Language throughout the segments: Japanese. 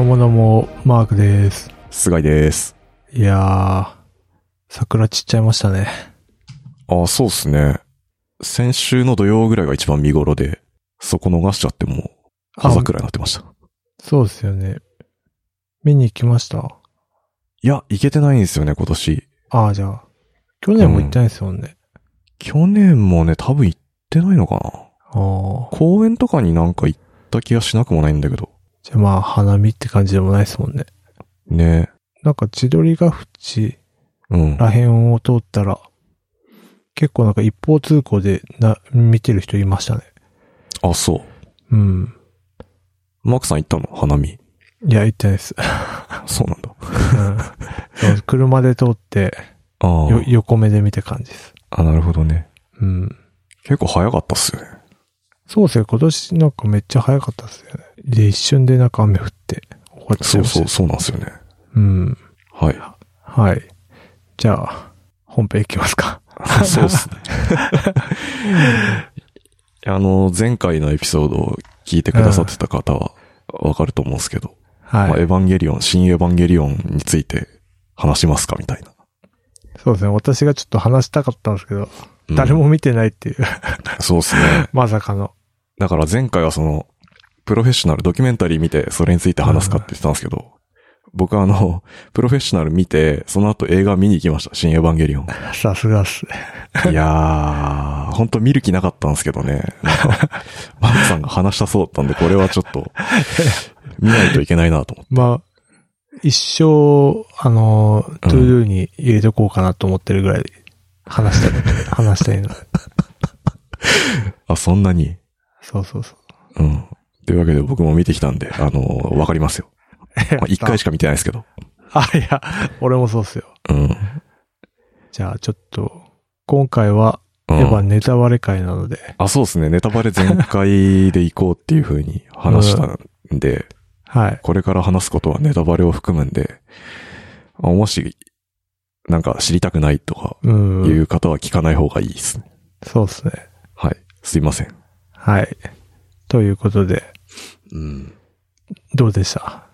どうもどうも、マークです。菅井です。いやー、桜散っちゃいましたね。あ、そうっすね。先週の土曜ぐらいが一番見頃で、そこ逃しちゃってもう、葉桜になってました。そうですよね。見に行きました？いや、行けてないんですよね、今年。ああ、じゃあ。去年も行ってないですもんね。去年もね、多分行ってないのかな。ああ。公園とかになんか行った気がしなくもないんだけど。じゃあまあ、花見って感じでもないですもんね。ねなんか千鳥ヶ淵うん。ら辺を通ったら、結構なんか一方通行でな、見てる人いましたね。あ、そう。うん。マークさん行ったの？花見。いや、行ってないです。そうなんだ。うんそう車で通って、あよ、横目で見て感じです。あ。あ、なるほどね。うん。結構早かったっすよね。そうですね、今年なんかめっちゃ早かったですよね。で、一瞬でなんか雨降って終わっちゃいうましたそそう、そうなんですよね。うん。はい。はい。じゃあ、本編いきますか。そうっすね。あの、前回のエピソードを聞いてくださってた方はわかると思うんですけど、まあ、エはい。ヴァンゲリオン、新エヴァンゲリオンについて話しますかみたいな。そうですね、私がちょっと話したかったんですけど、うん誰も見てないっていう、そうですね。まさかの。だから前回はその、プロフェッショナルドキュメンタリー見てそれについて話すかって言ってたんですけど、僕はあの、プロフェッショナル見て、その後映画見に行きました。新エヴァンゲリオン。さすがっすね。いやー、本当見る気なかったんですけどね。マークさんが話したそうだったんで、これはちょっと、見ないといけないなと思って。まあ、一生、あの、 to do に入れとこうかなと思ってるぐらい、話したい、話したいの。あ、そんなに？そうそうそう。うん。というわけで僕も見てきたんで、あのわかりますよ。まあ、一回しか見てないですけど。あ、いや、俺もそうっすよ。うん。じゃあ、ちょっと、今回は、うんエヴァネタバレ会なので、あ、そうですね。ネタバレ全開で行こうっていう風に話したんで、はい。これから話すことはネタバレを含むんで、あもし、なんか知りたくないとかうん。いう方は聞かない方がいいですね。そうですね。はい。すいません。はい。ということで、うん。どうでした？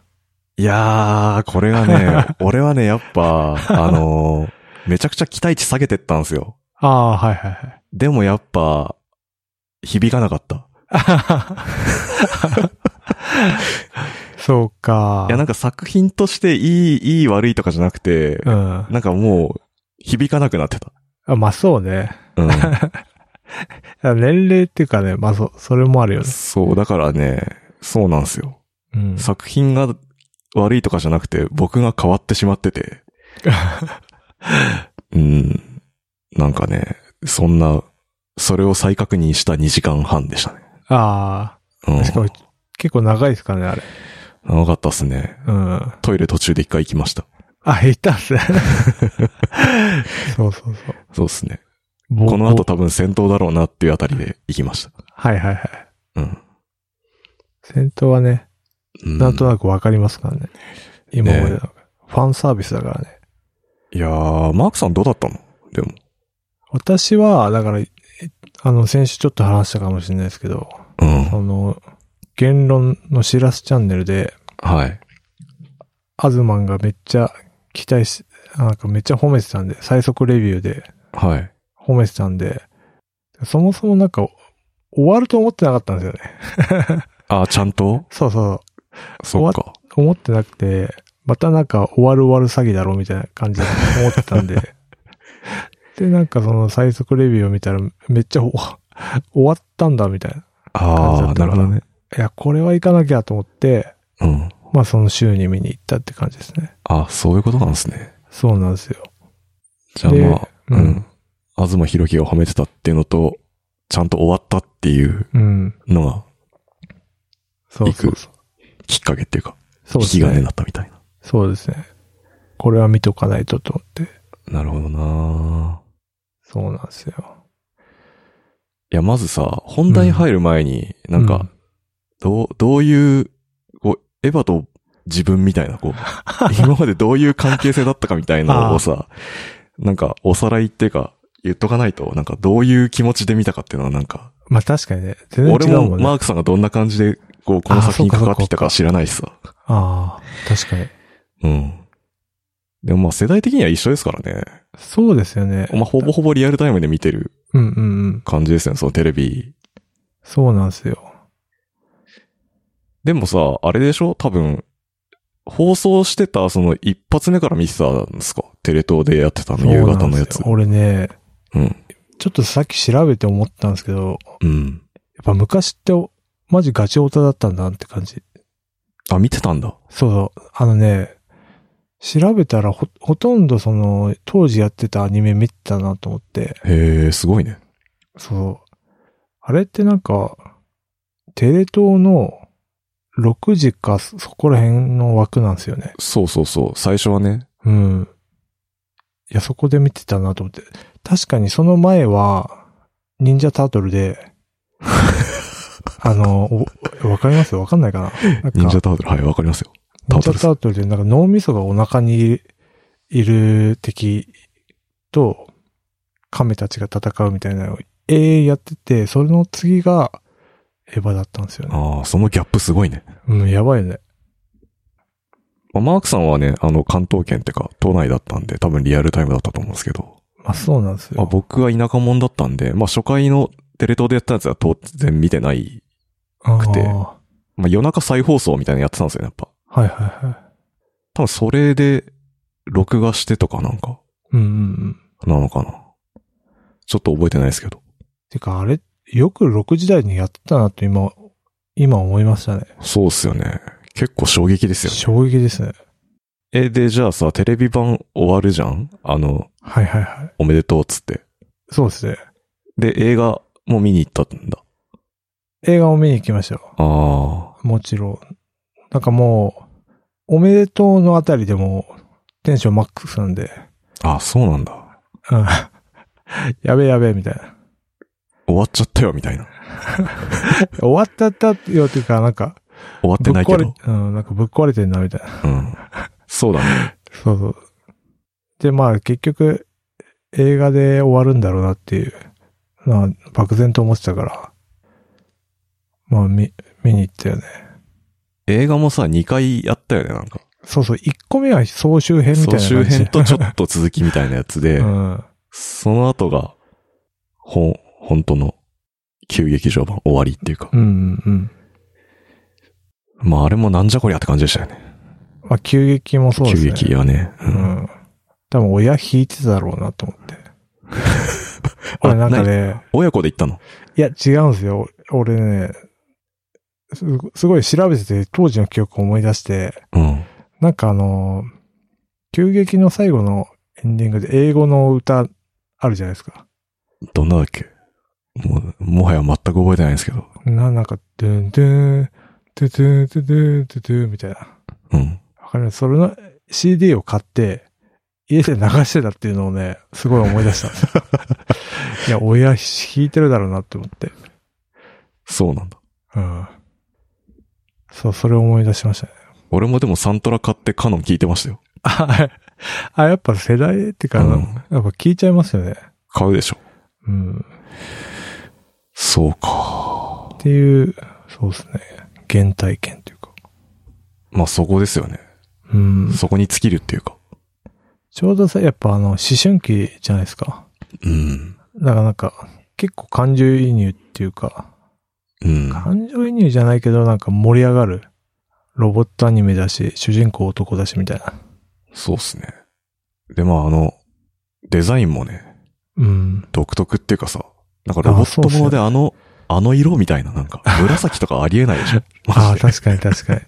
いやー、これがね、俺はね、やっぱ、あのーめちゃくちゃ期待値下げてったんですよ。ああ、はいはいはい。でもやっぱ、響かなかった。そうか。いや、なんか作品としていい、いい悪いとかじゃなくて、うん。なんかもう、響かなくなってた。あまあそうね。うん。年齢っていうかね、まあそ、それもあるよね。そう、だからね、そうなんですよ。うん。作品が悪いとかじゃなくて、僕が変わってしまってて、うん。なんかね、そんな、それを再確認した2時間半でしたね。あうんかも結構長いですかね、あれ。長かったっすね。うん。トイレ途中で一回行きました。あ、いたっすね。そうそうそう。そうっすね。ぼこの後多分戦闘だろうなっていうあたりで行きました。はいはいはい。うん。戦闘はね、うんなんとなくわかりますからね。今までの。ファンサービスだからね。いやー、マークさんどうだったの？でも。私は、だから、えあの、先週ちょっと話したかもしれないですけど、うん。その、言論のしらすチャンネルで、はい。アズマンがめっちゃ期待し、なんかめっちゃ褒めてたんで、最速レビューではい。褒めてたんで、そもそもなんか、終わると思ってなかったんですよね。あ、ちゃんと？そうそう。そっか。思ってなくて、またなんか終わる終わる詐欺だろみたいな感じで思ってたんで。で、なんかその最速レビューを見たらめっちゃお 終わったんだみたいな。感じだったからなるほどね。いや、これは行かなきゃと思って、うん。まあその週に見に行ったって感じですね。あ、そういうことなんですね。そうなんですよ。でじゃあまあ、ううんん。東博樹が褒めてたっていうのと、ちゃんと終わったっていううん。のがそうそう。きっかけっていうか、そうです引き金にね。なったみたいな。そうですね。これは見とかないとと思って。なるほどなそうなんですよ。いや、まずさ、本題に入る前に、なんかうん、どう、どういう、こう、エヴァと自分みたいな、こう、今までどういう関係性だったかみたいなのをさ、なんか、おさらいっていうか、言っとかないと、なんか、どういう気持ちで見たかっていうのはなんか、まあ確かにね、全然俺違うもんね。もマークさんがどんな感じでこう、この作品に関わってきたか知らないしさ。ああ、確かに。うん。でもまあ世代的には一緒ですからね。そうですよね。まあほぼほぼリアルタイムで見てるうんうんうん。感じですね、そのテレビ。そうなんですよ。でもさ、あれでしょ？多分、放送してたその一発目から見てたんですか？テレ東でやってたあの夕方のやつ。俺ね、うん。ちょっとさっき調べて思ったんですけど、うん。やっぱ昔って、マジガチオタだったんだなって感じ。あ、見てたんだ。そうそう。あのね、調べたらほ、ほとんどその、当時やってたアニメ見てたなと思って、へえ、すごいね。そう。あれってなんか、テレ東の6時かそそこら辺の枠なんですよね。そうそうそう。最初はね。うん。いや、そこで見てたなと思って。確かにその前は、忍者タートルで、あの、おわかります？わかんないかな？忍者タートル、はい、わかりますよ。タートル忍者タートルでなんか脳みそがお腹にいる敵と亀たちが戦うみたいなのを永遠やってて、それの次がエヴァだったんですよね。ああ、そのギャップすごいね。うん、やばいよね。まあ、マークさんはね、あの、関東圏ってか、都内だったんで、多分リアルタイムだったと思うんですけど、まあそうなんですまあ、よ。僕は田舎者だったんで、まあ、初回のテレ東でやったやつは当然見てない。くてあーまあ、夜中再放送みたいなのやってたんですよね、やっぱ。はいはいはい。多分それで、録画してとかなんか、うんうんうん。なのかな。ちょっと覚えてないですけど。てかあれ、よく6時台にやってたなと今、今思いましたね。そうっすよね。結構衝撃ですよね。衝撃ですね。え、で、じゃあさ、テレビ版終わるじゃん？あの、はいはいはい。おめでとうっつって。そうですね。で、映画も見に行ったんだ。映画を見に行きましたよ。ああ。もちろん。なんかもう、おめでとうのあたりでも、テンションマックスなんで、あ、そうなんだ。うん やべえやべえみたいな。終わっちゃったよ、みたいな。終わったったよっていうか、なんか、終わってないけどうん、なんかぶっ壊れてんなみたいな。うん。そうだね。そうそう。で、まあ結局、映画で終わるんだろうなっていう、まあ、漠然と思ってたから、まあ、見、見に行ったよね。映画もさ、2回やったよね、なんか。そうそう、1個目は総集編みたいな総。集編とちょっと続きみたいなやつで、うん。その後が、ほん、本当の、急劇場版終わりっていうか。うんうんうん。まあ、あれもなんじゃこりゃって感じでしたよね。まあ、急激もそうです急ね。劇はね。う。うんん。多分親引いてただろうなと思って。俺なんかね、親子で行ったの？いや違うんですよ。俺ね、すごい調べてて当時の記憶を思い出して、うん。なんかあの、急激の最後のエンディングで英語の歌あるじゃないですか。どんなだっけ？もう、もはや全く覚えてないんですけど。な、なんか、ドゥンドゥン、ドゥドゥンドゥドゥンドゥドゥンみたいな。うん。わかりますそれの CD を買って、家で流してたっていうのをね、すごい思い出したんですよ。いや、親弾いてるだろうなって思って。そうなんだ。うん。そう、それを思い出しましたね。俺もでもサントラ買ってカノン聞いてましたよ。あ、あやっぱ世代ってか、うんやっぱ聞いちゃいますよね。買うでしょ。うん。そうか。っていう、そうですね。原体験というか。まあそこですよね。うん。そこに尽きるっていうか。ちょうどさ、やっぱあの、思春期じゃないですか。うん。だからなんか、結構感情移入っていうか、うん。感情移入じゃないけどなんか盛り上がる。ロボットアニメだし、主人公男だしみたいな。そうっすね。で、まああの、デザインもね、うん。独特っていうかさ、なんかロボットものであの、あの色みたいな、なんか、紫とかありえないでしょ ああ。確かに確かに。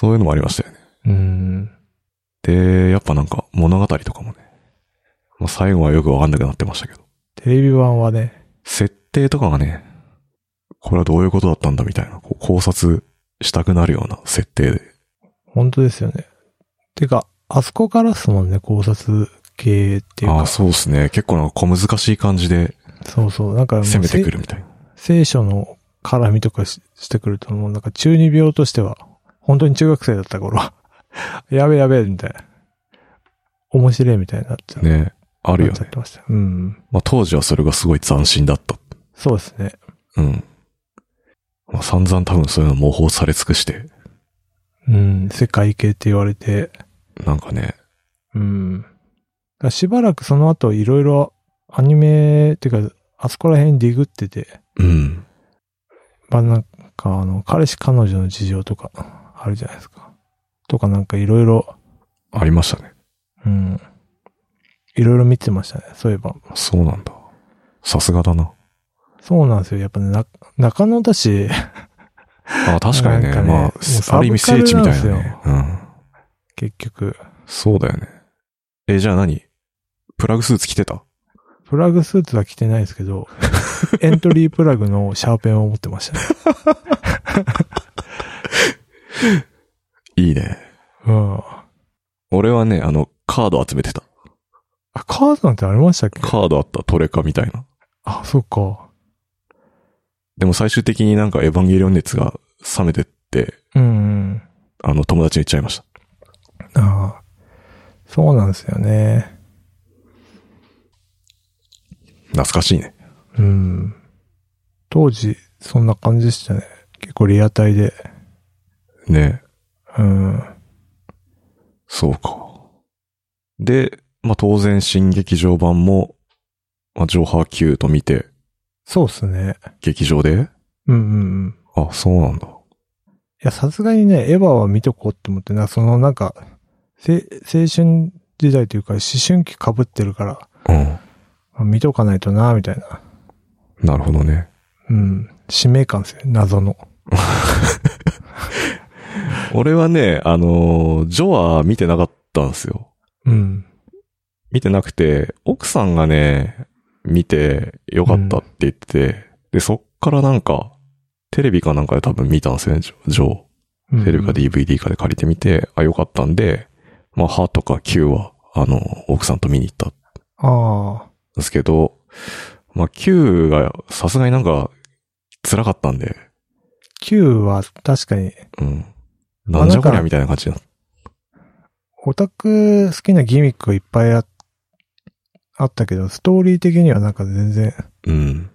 そういうのもありましたよね。うん。で、やっぱなんか物語とかもね、まあ、最後はよくわかんなくなってましたけど、テレビ版はね、設定とかがね、これはどういうことだったんだみたいな、こう考察したくなるような設定で。本当ですよね。てか、あそこからっすもんね、考察系っていうか。ああ、そうですね。結構なんか小難しい感じでそうそう。なんか攻めてくるみたいな。聖書の絡みとかししてくると、もうなんか中二病としては、本当に中学生だった頃は、やべえやべえ、みたいな。面白いみたいになっちゃう。ね。あるよねなっちゃっ。てました。うん。まあ当時はそれがすごい斬新だった。そうですね。うん。まあ、散々多分そういうの模倣され尽くして、うん、世界系って言われて、なんかね、うん。しばらくその後いろいろアニメっていうか、あそこら辺ディグってて、うん。まあなんかあの、彼氏彼女の事情とかあるじゃないですか。とかなんかいろいろ、ありましたね。うん。いろいろ見てましたね。そういえば。そうなんだ。さすがだな。そうなんですよ。やっぱね、な中野だし、あ確かにね。ねまあ、ある意味聖地みたいなね。うん。結局、そうだよね。え、じゃあ何？プラグスーツ着てた？プラグスーツは着てないですけど、エントリープラグのシャーペンを持ってましたね。いいね。うん。あ、俺はね、あの、カード集めてた。カードなんてありましたっけ？カードあったトレカみたいな。あ、そっか。でも最終的になんかエヴァンゲリオン熱が冷めてって、うん、うん。あの、友達に言っちゃいました。ああ。そうなんですよね。懐かしいね。うん。当時、そんな感じでしたね。結構リアタイで。ねうん。そうか。で、まあ当然新劇場版も、まあ、ジョーハー Q と見て、そうっすね。劇場で？うんうんうん。あ、そうなんだ。いや、さすがにね、エヴァは見とこうって思ってな、そのなんか、せ青春時代というか、思春期被ってるから、うん。まあ見とかないとな、みたいな。なるほどね。うん。使命感ですよ、謎の。俺はね、あのージョは見てなかったんですよ。うん。見てなくて、奥さんがね、見てよかったって言ってて、で、そっからなんか、テレビかなんかで多分見たんですよね、ジョジョうんテレビか DVD かで借りてみて、あ、よかったんで、まあ、歯とか Q は、あの、奥さんと見に行ったんああ。ですけど、まあ、Q がさすがになんか、辛かったんで、Q は確かに、うん。まあなんじゃこりゃみたいな感じ？だ。オタク好きなギミックがいっぱいああったけど、ストーリー的にはなんか全然、うん。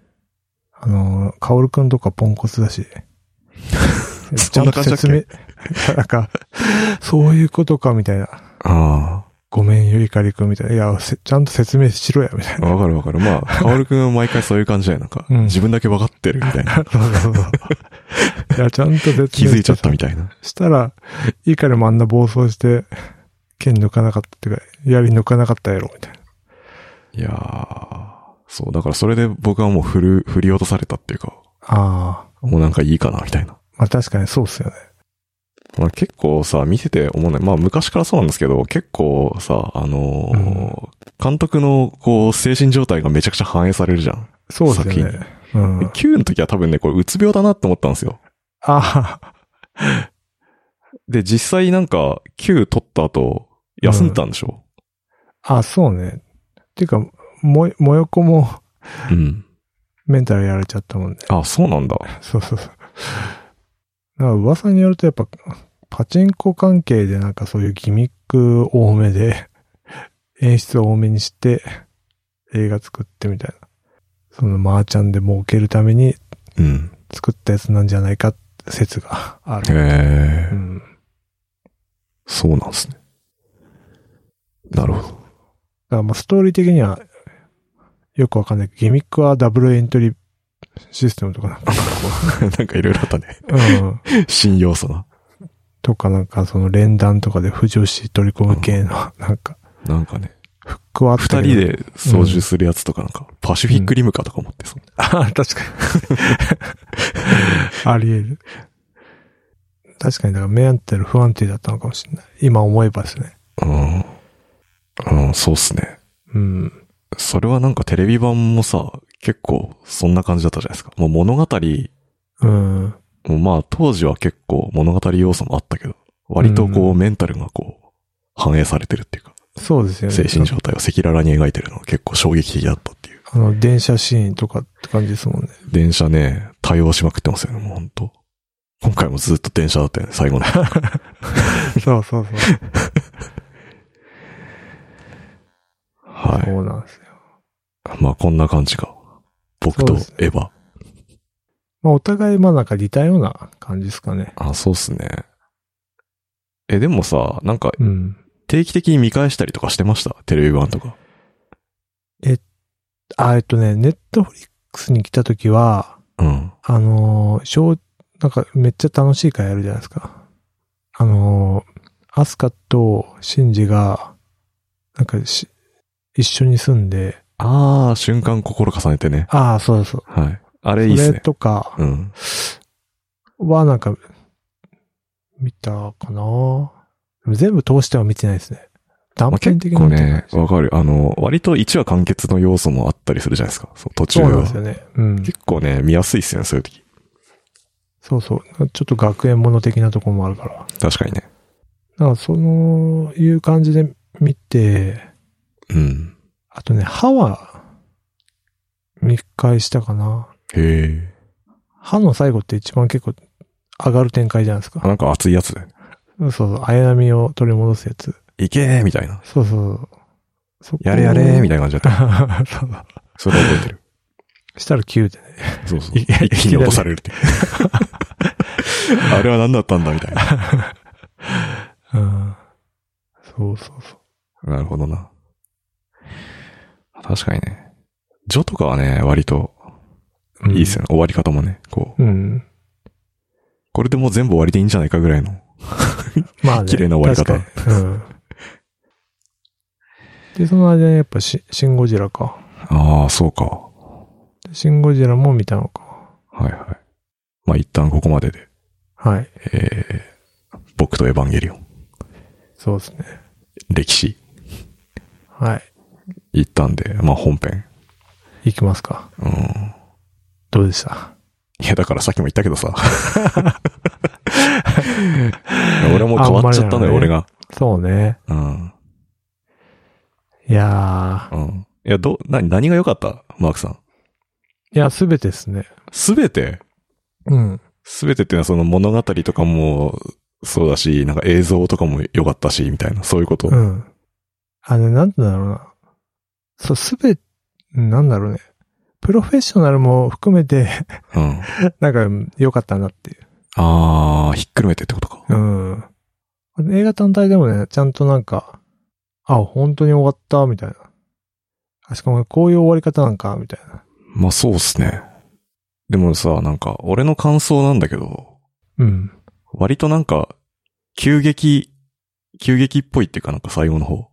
あの、カオルくんとかポンコツだし。ち そゃんと 説明け、なんか、そういうことかみたいな。あごめんよ、いかりくんみたいな。いや、せちゃんと説明しろや、みたいあ、な。わかるわかる。まあ、カオルくんは毎回そういう感じだよ。なんか、うん自分だけわかってるみたいな。そうそうそう。いや、ちゃんと説明気づいちゃったみたいな。したら、いいからもあんな暴走して、剣抜かなかったっていうか、槍抜かなかったやろ、みたいな。いやー、そう、だからそれで僕はもう振る、振り落とされたっていうか、ああ。もうなんかいいかな、みたいな。まあ確かにそうっすよね。まあ結構さ、見てて思うね。まあ昔からそうなんですけど、結構さ、あのー監督のこう、精神状態がめちゃくちゃ反映されるじゃん。そうです作よね。うん。9の時は多分ね、これうつ病だなって思ったんですよ。あ で、実際なんか、9取った後、休んでたんでしょ？あ、あ、そうね。っていうか、も、もよこもうん。メンタルやられちゃったもんね。あ、そうなんだ。そうそうそう。だから噂によるとやっぱ、パチンコ関係でなんかそういうギミック多めで、演出多めにして、映画作ってみたいな。そのマーチャンで儲けるためにうん。作ったやつなんじゃないかって説がある。へえ、うん。そうなんですね。なるほど。だからまあストーリー的にはよくわかんないけど、ギミックはダブルエントリーシステムとかなんか なんかいろいろあったね。うん。新要素な。とかなんかその連弾とかで不女子取り込む系の、なんか、なんかね、フックはあった二人で操縦するやつとかなんか、パシフィックリムかとか思ってそう。あ、確かに。あり得る。確かに、だからメンタル不安定だったのかもしれない。今思えばですね。うん。うん、そうっすね。うん。それはなんかテレビ版もさ、結構そんな感じだったじゃないですか。もう物語、うん。もうまあ当時は結構物語要素もあったけど、割とこううメンタルがこう、反映されてるっていうか、そうですよね。精神状態を赤裸々に描いてるのが結構衝撃的だったっていう。あの、電車シーンとかって感じですもんね。電車ね、対応しまくってますよね、もう本当今回もずっと電車だったよね、最後の。そうそうそう。はそうなんですよ。い。まあこんな感じか。僕とエヴァ。まあお互いまあなんか似たような感じですかね。あ、そうっすね。え、でもさ、なんかうん。定期的に見返したりとかしてました？テレビ版とか。あ、えっとね、ネットフリックスに来た時は、うん。あのー、小、なんかめっちゃ楽しい回やるじゃないですか。あのー、アスカとシンジが、なんかし、一緒に住んで、ああ、瞬間心重ねてね。ああ、そうそう。はい。あれそれいいっすね。とかうん。はなんか、見たかな全部通しては見てないですね。断まあ、片結構的に見てないね、わかる。あの、割と1話完結の要素もあったりするじゃないですか。そう途中はそうなんです。よね。うん。結構ね、見やすいっすよね、そういう時。そうそう。ちょっと学園もの的なところもあるから。確かにね。だからその、いう感じで見て、うん。あとね、歯は、見返したかな。へえ。歯の最後って一番結構上がる展開じゃないですか。あなんか熱いやつで。そうそう、綾波を取り戻すやつ。いけーみたいな。そうそう。そこやれやれーみたいな感じだった。た。そうそれは覚えてる。したら9でね。そうそう。一気に落とされるって。あれは何だったんだみたいな。うん。そうそうそなるほどな。確かにね。ジョとかはね、割とう。いいっすよね。終わり方もね。こう。うん。これでもう全部終わりでいいんじゃないかぐらいの。まあね。綺麗な終わり方うん。で、その間にやっぱシシンゴジラか。ああ、そうか。シンゴジラも見たのか。はいはい。まあ一旦ここまでで。はい。えー、僕とエヴァンゲリオン。そうですね。歴史。はい。行ったんで、まあ本編。行きますか。うん。どうでした？いや、だからさっきも言ったけどさ。俺も変わっちゃったのよ、ね俺が。そうね。うん。いやー。うん。いや、ど、な、何が良かった？マークさん。いや、すべてですね。すべて？うん。すべてっていうのはその物語とかもそうだし、なんか映像とかも良かったし、みたいな、そういうこと？うん。あの、なんてだろうな。そう、すべ、なんだろうね。プロフェッショナルも含めて、うん。なんか良かったなっていう。あー、ひっくるめてってことか。うん。映画単体でもね、ちゃんとなんか、あ、本当に終わった、みたいな。あしかもこういう終わり方なんか、みたいな。まあそうっすね。でもさ、なんか、俺の感想なんだけど、うん。割となんか、急激、急激っぽいっていうかなんか最後の方。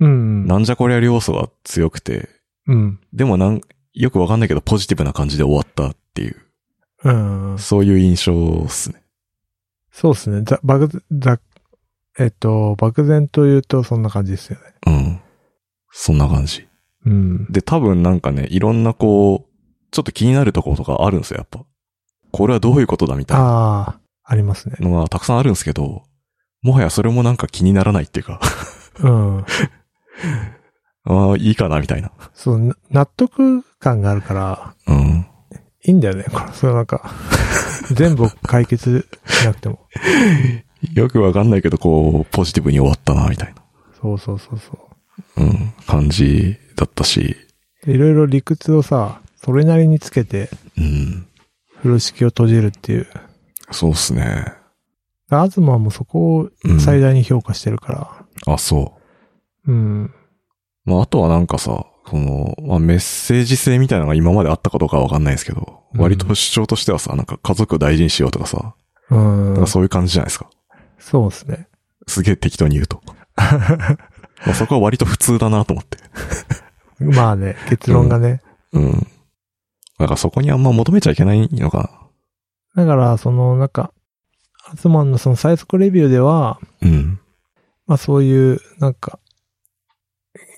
うん。なんじゃこりゃ要素が強くて、うん。でもなん、よくわかんないけどポジティブな感じで終わったっていう、うん。そういう印象っすね。そうですね。ざ、漠、ざ、えっと、漠然と言うとそんな感じですよね。うん。そんな感じ。うん。で、多分なんかね、いろんなこう、ちょっと気になるところとかあるんですよ、やっぱ。これはどういうことだみたいなああ、ありますね。のがたくさんあるんですけど、もはやそれもなんか気にならないっていうか、うん。ああ、いいかな、みたいな。そう、な納得感があるから、うん。いいんだよね。これ、それなんか、全部解決しなくても。よくわかんないけど、こう、ポジティブに終わったな、みたいな。そうそうそうそう。うん。感じだったし、でいろいろ理屈をさ、それなりにつけて、うん。風呂敷を閉じるっていう。そうっすね。アズマもそこを最大に評価してるから。あ、そう。うん。まあ、あとはなんかさ、その、まあ、メッセージ性みたいなのが今まであったかどうかはわかんないですけど、うん割と主張としてはさ、なんか家族を大事にしようとかさ、うん。なんかそういう感じじゃないですか。そうですね。すげえ適当に言うと。まあそこは割と普通だなと思って。まあね、結論がね。うん。だからそこにあんま求めちゃいけないのかだから、その、なんか、アズマンのその最速レビューでは、な。うん。まあそういう、なんか、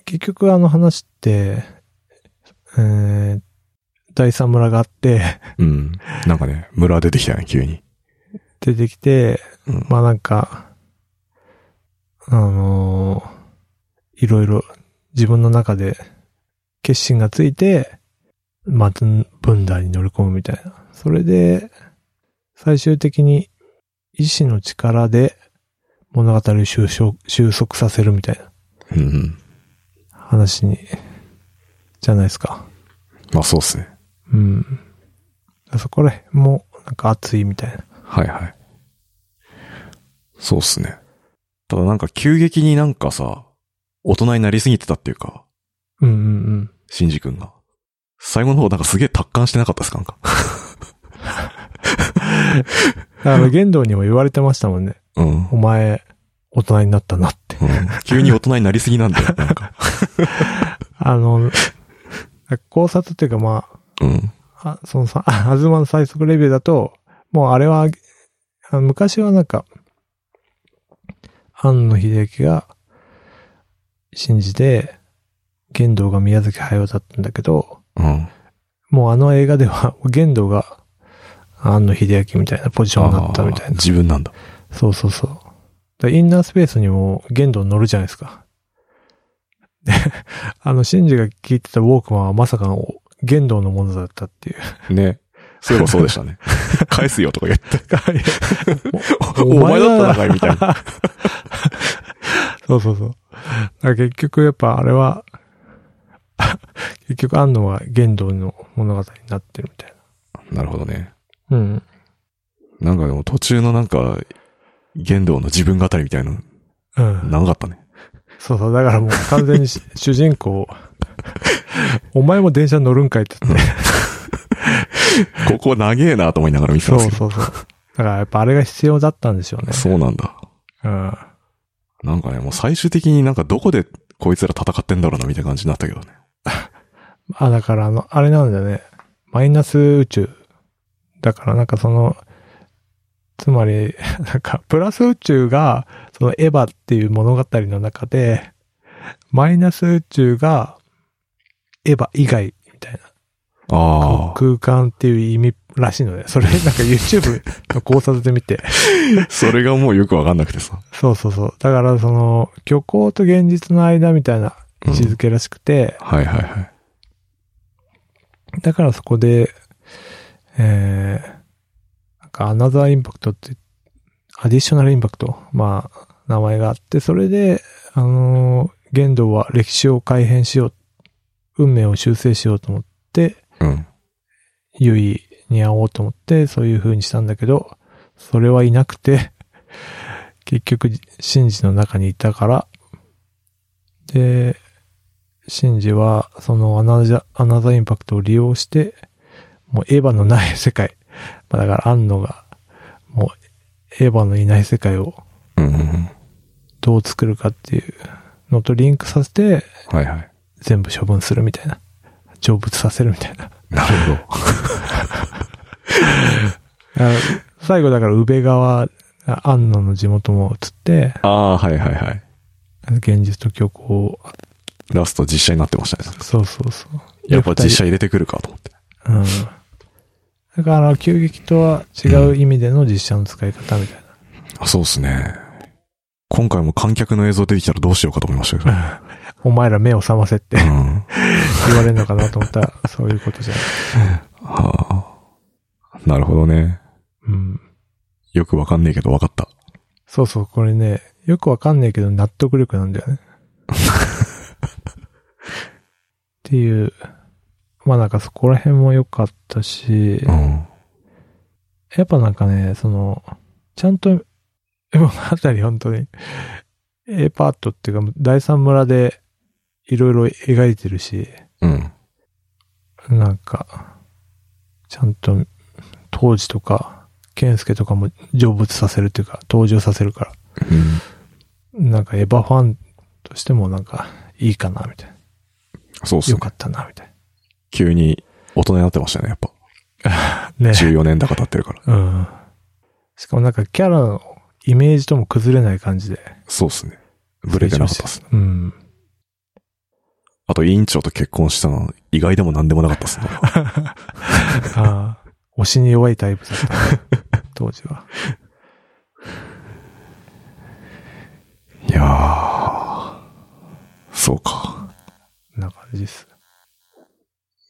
結局あの話って、えー、第三村があって、うん。なんかね、村出てきたよね、急に。出てきて、うん。まあなんか、あのーいろいろ自分の中で決心がついて、また分断に乗り込むみたいな。それで、最終的に意志の力で物語を収束収束させるみたいな。話に、じゃないですか。まあそうっすね。うん。そこら辺もなんか熱いみたいな。はいはい。そうっすね。ただなんか急激になんかさ、大人になりすぎてたっていうか、うんうんうん。シンジ君が。最後の方なんかすげえ達観してなかったですか？なんか。だから玄道にも言われてましたもんね。うん。お前、大人になったなって。うん 急に大人になりすぎなんだよ。なんか。あの、考察っていうかまうん。あ、あそのさ、あズマの最速レビューだと、もうあれは、昔はなんか、庵野秀明が信じて、玄道が宮崎駿だったんだけど、うん。もうあの映画では、玄道が庵野秀明みたいなポジションになったみたいな。自分なんだ。そうそうそう。でインナースペースにも玄道乗るじゃないですか。で、あの、シンジが聞いてたウォークマンはまさかの玄道のものだったっていう。ね。そういえばそうでしたね。返すよとか言って。おお前だったのかいみたいな。そうそうそう。結局やっぱあれは、結局安野は玄道の物語になってるみたいなるほどね。な。うん。なんかでも途中のなんか、玄道の自分語りみたいなの、うん。長かったね。そうそう。だからもう完全にし主人公、お前も電車に乗るんかいって言って。ここ長えなと思いながら見てたんですけど。そうそうそう。だからやっぱあれが必要だったんでしょうね。そうなんだ。うん。なんかね、もう最終的になんかどこでこいつら戦ってんだろうなみたいな感じになったけどね。あ、だからあの、あれなんだよね。マイナス宇宙。だからなんかその、つまり、なんか、プラス宇宙が、そのエヴァっていう物語の中で、マイナス宇宙が、エヴァ以外みたいなあ空間っていう意味らしいので、それなんか YouTube の考察で見て、あ。それがもうよくわかんなくてさ。そうそうそう。だからその、虚構と現実の間みたいな位置づけらしくて、はいはいはい。だからそこで、えー、かアナザーインパクトって、アディショナルインパクト、まあ、名前があって、それで、あのー、玄道は歴史を改変しよう、運命を修正しようと思って、うん。ユイに会おうと思って、そういう風にしたんだけど、それはいなくて、結局、シンジの中にいたから、で、シンジは、そのアナザアナザーインパクトを利用して、もうエヴァのない世界。まあだから、アンノが、もう、エヴァのいない世界を。どう作るかっていうのとリンクさせて、はいはい。全部処分するみたいな。成仏させるみたいな。なるほど。あ最後だから、宇部川、あ安野の地元も移って、ああ、はいはいはい。現実と虚構を、ラスト実写になってましたね。そうそうそう。やっぱ実写で入れてくるかと思って。うん。だから、急激とは違う意味での実写の使い方みたいあそうですね。今回も観客の映像出てきたらどうしようかと思いましたけど。な。お前ら目を覚ませってうん。言われるのかなと思ったら、そういうことじゃない。はあ。なるほどね。うん。よくわかんねえけどわかった。そうそう、これね、よくわかんないけど納得力なんだよね。っていう、まあなんかそこら辺も良かったし、うん。やっぱなんかね、その、ちゃんと、物語本当に、A パートっていうか、第三村でいろいろ描いてるし、うん。なんか、ちゃんと当時とか、健介とかも成仏させるっていうか、登場させるから、うん。なんかエヴァファンとしてもなんかいいかな、みたいな。そうっすね。よかったな、みたい急に大人になってましたね、やっぱ。な。ね。14年高経ってるから。うん。しかもなんかキャラのイメージとも崩れない感じで。そうっすね。ブレてなかったっすね。うん。あと委員長と結婚したの意外でも何でもなかったっすね。ああ、推しに弱いタイプだった、当時は。いやー。そうか。な感じです。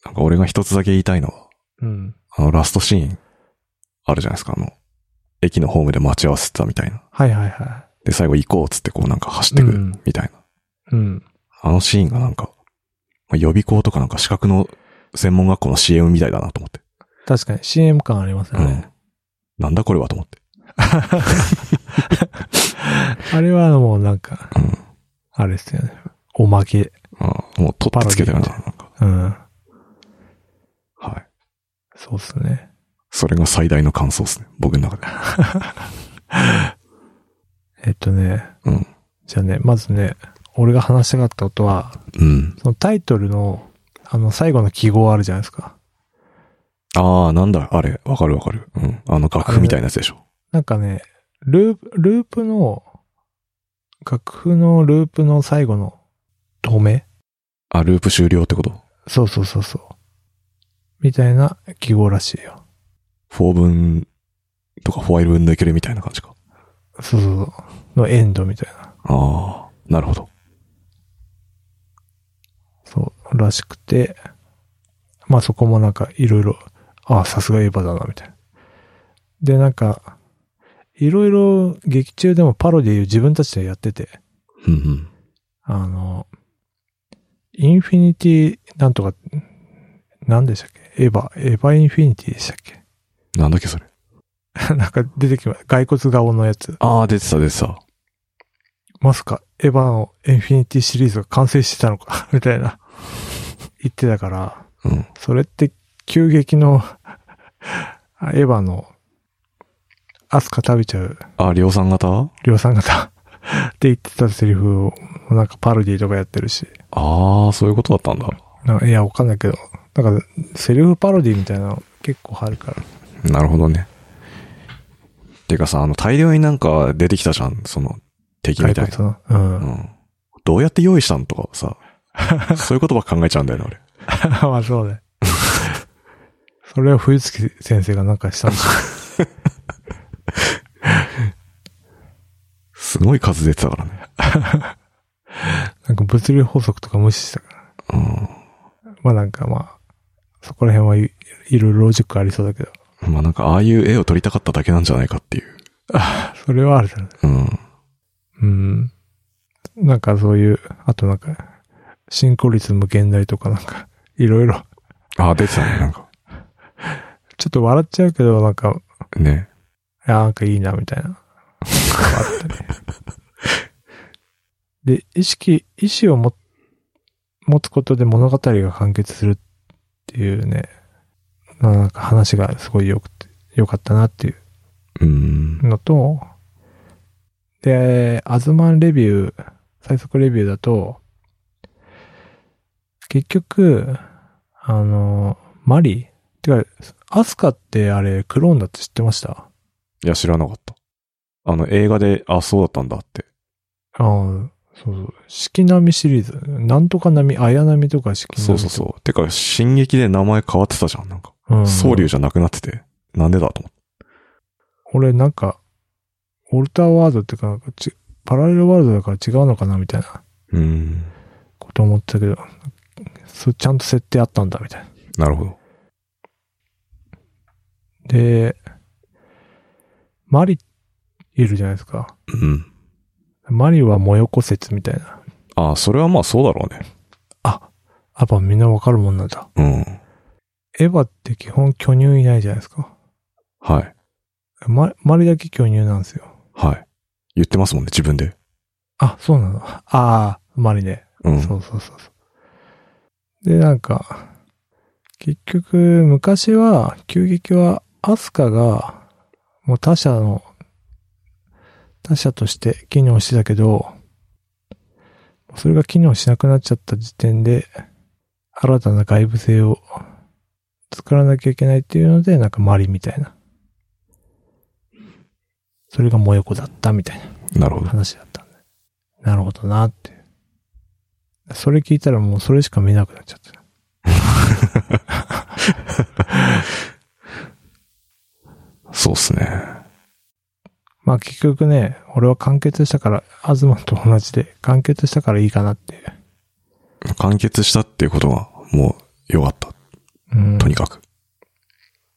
なんか俺が一つだけ言いたいのは、うん。あのラストシーン、あるじゃないですか、あの、駅のホームで待ち合わせてたみたいな。はいはいはで、最後行こうっつってこうなんか走ってくるうんみたいな。い。うん。あのシーンがなんか、まあ予備校とかなんか資格の専門学校の CM みたいだなと思って。確かに CM 感ありますよね。うん。なんだこれはと思って。あれはもうなんか、うん。あれですよね。おまけ。あもう取ってつけた感じ。なんか。うん。はい。そうっすね。それが最大の感想ですね。僕の中で。えっとね、うん。じゃあね、まずね、俺が話したかったことは、うん。そのタイトルの、あの、最後の記号あるじゃないですか。ああ、なんだ、あれ、わかるわかる。うん。あの楽譜みたいなやつでしょ。なんかね、ループ、ループの、楽譜のループの最後の止め？あ、ループ終了ってこと？そうそうそうそう。みたいな記号らしいよ。?4 分とかフォアイル分抜けるみたいな感じか。そうそうそう。のエンドみたいな。ああ、なるほど。そう、らしくて、まあそこもなんかいろいろ、ああ、さすがエヴァだな、みたいな。で、なんか、いろいろ劇中でもパロディを自分たちでやってて、うんうん。あの、インフィニティ、なんとか、何でしたっけ？エヴァ、エヴァインフィニティでしたっけ？なんだっけそれ。なんか出てきま骸骨顔のやつ。ああ、出てた出てた。まさか、エヴァのインフィニティシリーズが完成してたのか、みたいな、言ってたから、うん。それって急激の、あエヴァの、アスカ食べちゃうあ、量産型？量産型って言ってたセリフを、なんかパロディとかやってるし。ああ、そういうことだったんだ。なんかいや、わかんないけど、なんか、セリフパロディみたいなの結構あるから。なるほどね。てかさ、あの、大量になんか出てきたじゃん、その、敵みたいな。うん。うん。どうやって用意したんとかさ、そういうことば考えちゃうんだよね、俺。まあそうね。それを冬月先生がなんかしたんでしょ。すごい数出てたからね。なんか物理法則とか無視したから。うん。まあなんかまあ、そこら辺はい、いろいろロジックありそうだけど。まあなんか、ああいう絵を撮りたかっただけなんじゃないかっていう。それはあるだろうね。うん。うん。なんかそういう、あとなんか、進行率無限大とかなんか、いろいろ、ああ、出てたね、なんか。ちょっと笑っちゃうけど、なんか、ね。いや、なんかいいな、みたいな。あったね。で、意識、意志をも、持つことで物語が完結するっていうね、なんか話がすごい良くて、良かったなっていううん。のと、で、アズマンレビュー、最速レビューだと、結局、あの、マリ？てか、アスカってあれ、クローンだって知ってました？いや、知らなかった。あの、映画で、あ、そうだったんだって。ああ、そうそう。四季並みシリーズ。なんとか並み、綾波とか四季並み。そうそうそう。てか、進撃で名前変わってたじゃん、なんか。う。うん。総流じゃなくなってて。なんでだと思って。俺なんか、オルターワールドっていうかなんかち、パラレルワールドだから違うのかなみたいなうん。こと思ってたけど、そちゃんと設定あったんだみたいな。なるほど。で、マリいるじゃないですか。うん。マリは模横説みたいな。あ、それはまあそうだろうね。あ、やっぱみんなわかるもんなんだ。うん。エヴァって基本巨乳いないじゃないですか。はい。ま、マリだけ巨乳なんですよ。はい。言ってますもんね、自分で。あ、そうなの。ああ、マリね。うん。そうそうそうそう。で、なんか、結局、昔は、急激は、アスカが、もう他者の、他者として機能してたけど、それが機能しなくなっちゃった時点で、新たな外部性を作らなきゃいけないっていうので、なんかマリみたいな。それが萌子だったみたいな。なるほど。話だったんで。なるほどなって。それ聞いたらもうそれしか見なくなっちゃった。そうっすね。まあ結局ね、俺は完結したから、アズマンと同じで完結したからいいかなって。完結したっていうことは、もう、良かった。うん。とにかく。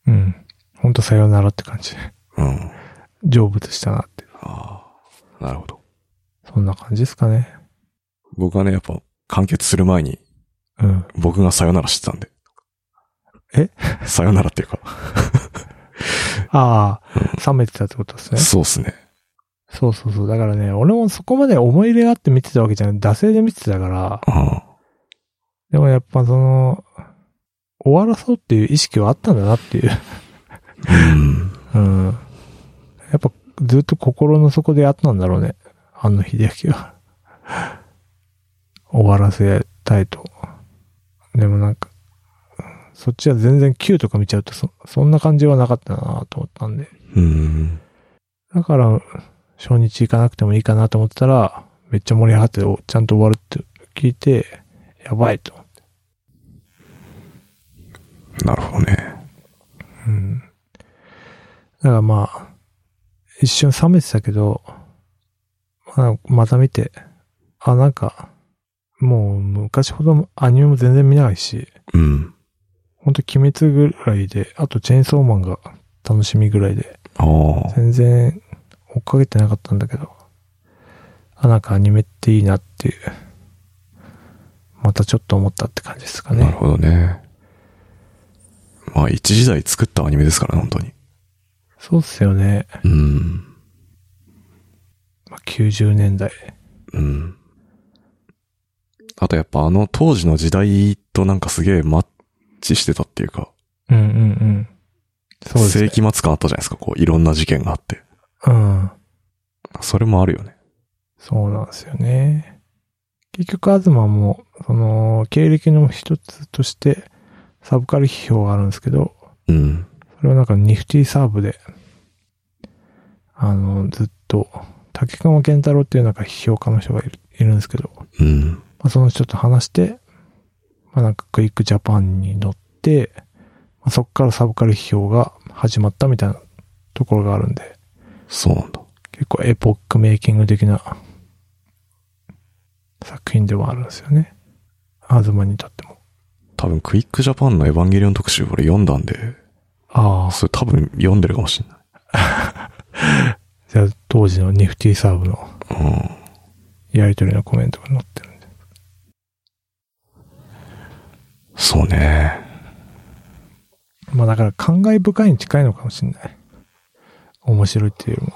うん。ほんとさよならって感じ。うん。成仏したなって。ああ。なるほど。そんな感じですかね。僕はね、やっぱ、完結する前に、うん。僕がさよならしてたんで。え？さよならっていうか。ああ、冷めてたってことですね。そうっすね。そうそうそう。だからね、俺もそこまで思い入れがあって見てたわけじゃない。惰性で見てたから、あでもやっぱその、終わらそうっていう意識はあったんだなっていう。うん。うん。やっぱずっと心の底であったんだろうね。あの秀明は。終わらせたいと。でもなんか、そっちは全然 Q とか見ちゃうとそ、そんな感じはなかったなと思ったんで。うん。だから、初日行かなくてもいいかなと思ってたら、めっちゃ盛り上がっておちゃんと終わるって聞いて、やばいと。なるほどね。うん。だからまあ、一瞬冷めてたけど、まあ、また見て、あ、なんか、もう昔ほどアニメも全然見ないし、うん。ほんと鬼滅ぐらいで、あとチェーンソーマンが楽しみぐらいで。全然追っかけてなかったんだけど、あ、なんかアニメっていいなっていう、またちょっと思ったって感じですかね。なるほどね。まあ、一時代作ったアニメですからね、本当に。そうっすよね。うん。まあ、90年代。うん。あとやっぱあの当時の時代となんかすげえマッチしてたっていうか、うんうんうん。そうですね世。紀末感あったじゃないですか、こう、いろんな事件があって。うん。それもあるよね。そうなんですよね。結局、東も、その、経歴の一つとして、サブカル批評があるんですけど、うん。それはなんかニフティサーブで、あの、ずっと、竹熊健太郎っていうなんか批評家の人がいるいるんですけど、うん。まあ、その人と話して、まあなんかクイックジャパンに乗って、まあ、そこからサブカル批評が始まったみたいなところがあるんで、そうなんだ。結構エポックメイキング的な作品ではあるんですよね。東にとっても。多分、クイックジャパンのエヴァンゲリオン特集俺読んだんで、ああ、それ多分読んでるかもしれない。じゃあ当時のニフティサーブのうん。やりとりのコメントが載ってるんで。そうね。まあだから感慨深いに近いのかもしれない。面白いっていうよりも。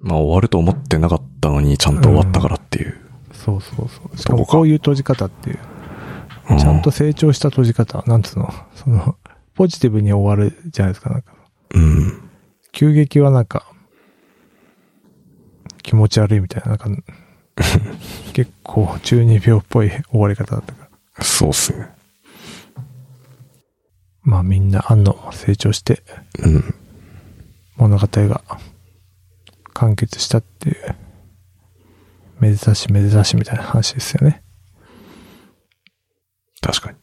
まあ終わると思ってなかったのにちゃんと終わったからっていう。そうそうそう。しかもどこういう閉じ方っていう。うちゃんと成長した閉じ方。なんつうの？その、ポジティブに終わるじゃないですか。なんか、うん。急激はなんか、気持ち悪いみたいな、なんか、結構中二病っぽい終わり方だったから。そうっすね。まあみんな、安野成長して、うん。物語が完結したっていう、めでたしめでたしみたいな話ですよね。確かに。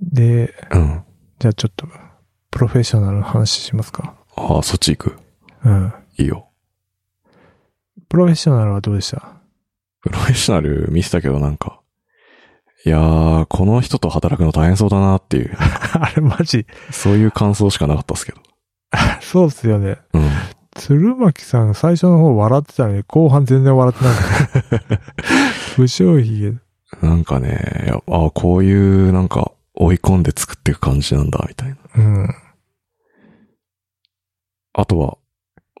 で、うん。じゃあちょっと、プロフェッショナルの話しますか。ああ、そっち行く。うん。いいよ。プロフェッショナルはどうでした？プロフェッショナル見てたけどなんか、いやー、この人と働くの大変そうだなっていう、あれマジ、そういう感想しかなかったっすけど。そうっすよね。うん。鶴巻さん最初の方笑ってたのに、後半全然笑ってない。不祥髭。なんかね、やあこういうなんか追い込んで作っていく感じなんだ、みたいな。うん。あとは、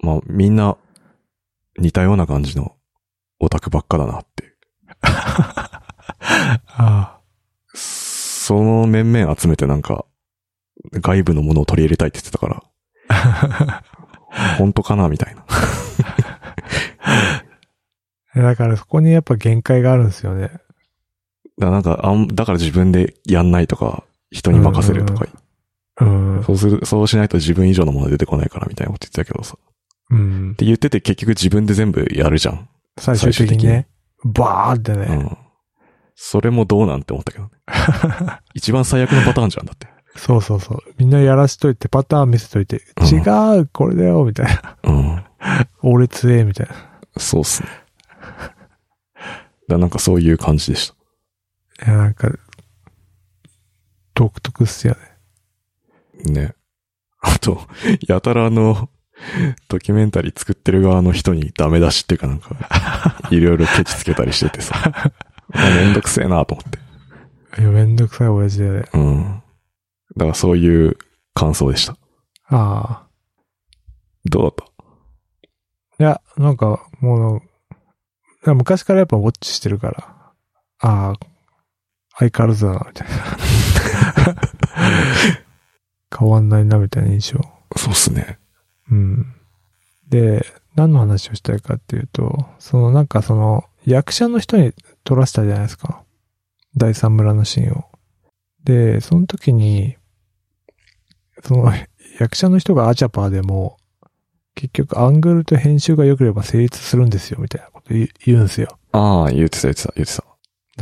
まあみんな似たような感じのオタクばっかだなっていう。あその面々集めてなんか、外部のものを取り入れたいって言ってたから、あ。本当かなみたいな。だからそこにやっぱ限界があるんですよね。だからなんか、あん、だから自分でやんないとか、人に任せるとか、うん。そうする、そうしないと自分以上のもの出てこないからみたいなこと言ってたけどさ。うんっ。て言ってて結局自分で全部やるじゃん。最終的にね。バーってね。うん。それもどうなんて思ったけどね。一番最悪のパターンじゃん、だって。そうそうそう。みんなやらしといて、パターン見せといて、うん違う、これだよ、みたいな。うん。俺強え、みたいな。そうっすね。だなんかそういう感じでした。いや、なんか、独特っすよね。ね。あと、やたらあの、ドキュメンタリー作ってる側の人にダメ出しっていうかなんか、いろいろケチつけたりしててさ、あめんどくせえなと思って。いや、めんどくさい親父で、ね。うん。だからそういう感想でした。ああ。どうだった？いや、なんか、もう、昔からやっぱウォッチしてるから、ああ、相変わらずだな、みたいな。変わんないな、みたいな印象。そうっすね。うん。で、何の話をしたいかっていうと、そのなんかその、役者の人に撮らせたじゃないですか。第三村のシーンを。で、その時に、その、役者の人がアチャパーでも、結局アングルと編集が良ければ成立するんですよ、みたいなこと言うんですよ。ああ、言ってた言ってた言ってた。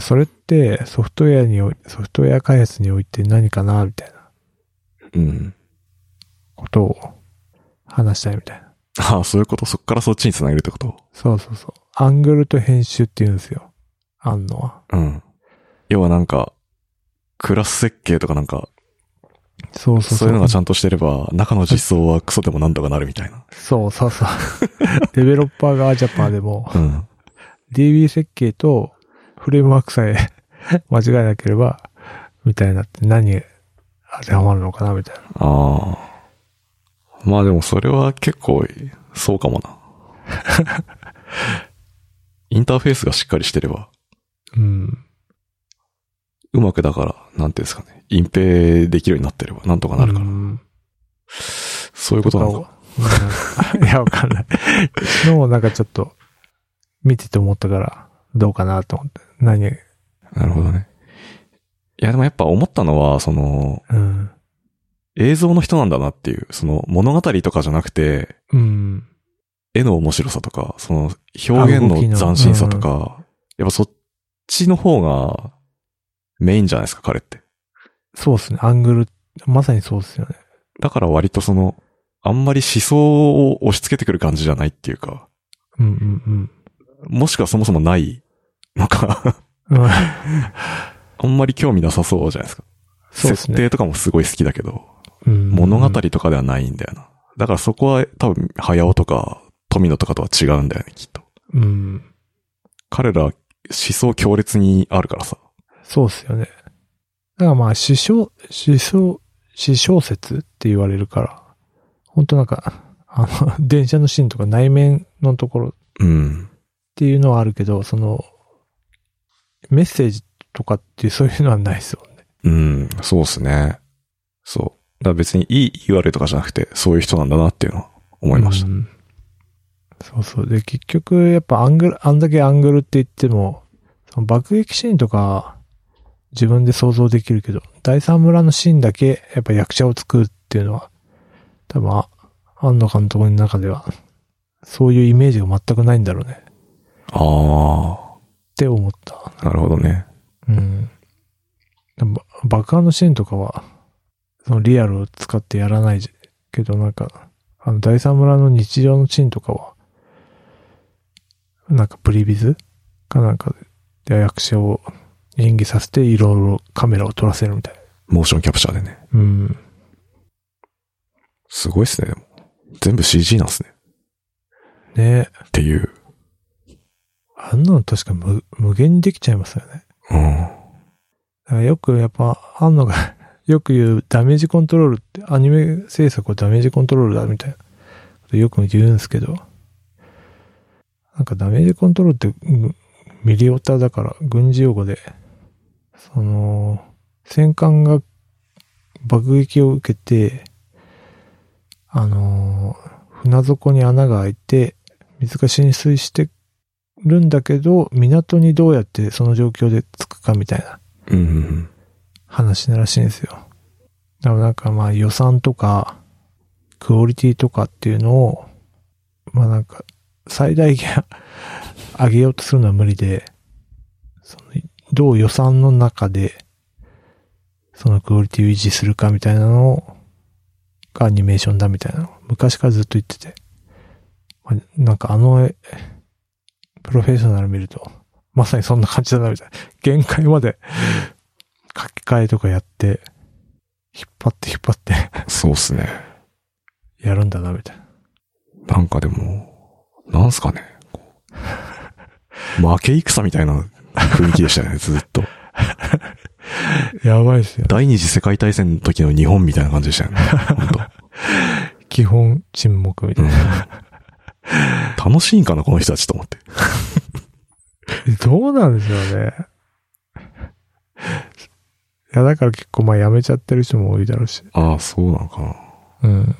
それってソフトウェアにおい、ソフトウェア開発において何かな、みたいなうん。ことを話したいみたいな。ああ、そういうこと？そっからそっちにつなげるってこと？そうそうそう。アングルと編集って言うんですよ。あんのは。うん。要はなんか、クラス設計とかなんか、そうそうそういうのがちゃんとしてれば、中の実装はクソでもなんとかなるみたいな。そうそうそう。デベロッパーがアジャパーでも、うん。DB 設計とフレームワークさえ 間違えなければ、みたいなって何当てはまるのかな、みたいな。ああ。まあでもそれは結構、そうかもな。インターフェースがしっかりしてれば、うん。うまくだから、なんていうんですかね、隠蔽できるようになってれば、なんとかなるかな。うんそういうことなのか。うんいや、わかんない。のをなんかちょっと、見てて思ったから、どうかなと思って。何？なるほどね。いやでもやっぱ思ったのは、その、うん。映像の人なんだなっていう、その物語とかじゃなくて、うん。絵の面白さとか、その表現の斬新さとか、やっぱそっちの方がメインじゃないですか、彼って。そうですね。アングル、まさにそうですよね。だから割とその、あんまり思想を押し付けてくる感じじゃないっていうか、うんうんもしくはそもそもないのか、うん。う んあんまり興味なさそうじゃないですか。設そうですね。定とかもすごい好きだけど、うん物語とかではないんだよな。だからそこは多分、早尾とか、富野とかとは違うんだよね、きっと。うん。彼ら思想強烈にあるからさ。そうですよね。だからまあ、詩小、詩小、詩小説って言われるから、本当なんか、あの、電車のシーンとか内面のところっうん。ていうのはあるけど、その、メッセージとかっていうそういうのはないですよね。うん、そうっすね。そう。ら別にいい言われとかじゃなくて、そういう人なんだなっていうのは思いました。うんそうそう。で、結局、やっぱアングル、あんだけアングルって言っても、その爆撃シーンとか、自分で想像できるけど、第三村のシーンだけ、やっぱ役者を作るっていうのは、多分、あ庵野監督の中では、そういうイメージが全くないんだろうね。あって思った。あ、なるほどね。うん。爆破のシーンとかは、そのリアルを使ってやらないけど、なんか、あの、第三村の日常のシーンとかは、なんかプリビズかなんかで役者を演技させていろいろカメラを撮らせるみたいモーションキャプチャーでね。な。うん。すごいっすね、でも。全部 CG なんすね。ねっていう。あんなの確か無無限にできちゃいますよね。うん。だからよくやっぱ、あんのが、よく言うダメージコントロールって、アニメ制作をダメージコントロールだみたいな。ことよく言うんですけど、なんかダメージコントロールって、ミリオタだから軍事用語で、その、戦艦が爆撃を受けて、あの、船底に穴が開いて、水が浸水してるんだけど、港にどうやってその状況で着くかみたいな。うん。うんうん。話らしいんですよ。だからなんかまあ予算とか、クオリティとかっていうのを、まあなんか、最大限 上げようとするのは無理で、そのどう予算の中で、そのクオリティを維持するかみたいなのを、がアニメーションだみたいなの昔からずっと言ってて、まなんかあの、プロフェッショナル見ると、まさにそんな感じだなみたいな。限界まで書き換えとかやって、引っ張って引っ張ってそうっすね。やるんだな、みたいな。なんかでも、なんすかね。負け戦みたいな雰囲気でしたよね、ずっと。やばいっすよ。第二次世界大戦の時の日本みたいな感じでしたよね。本基本沈黙みた当、いうな。ん、楽しいんかな、この人たちと思って。どうなんでしょうね。いや、だから結構まあ辞めちゃってる人も多いだろうし。ああ、そうなのかな。うん。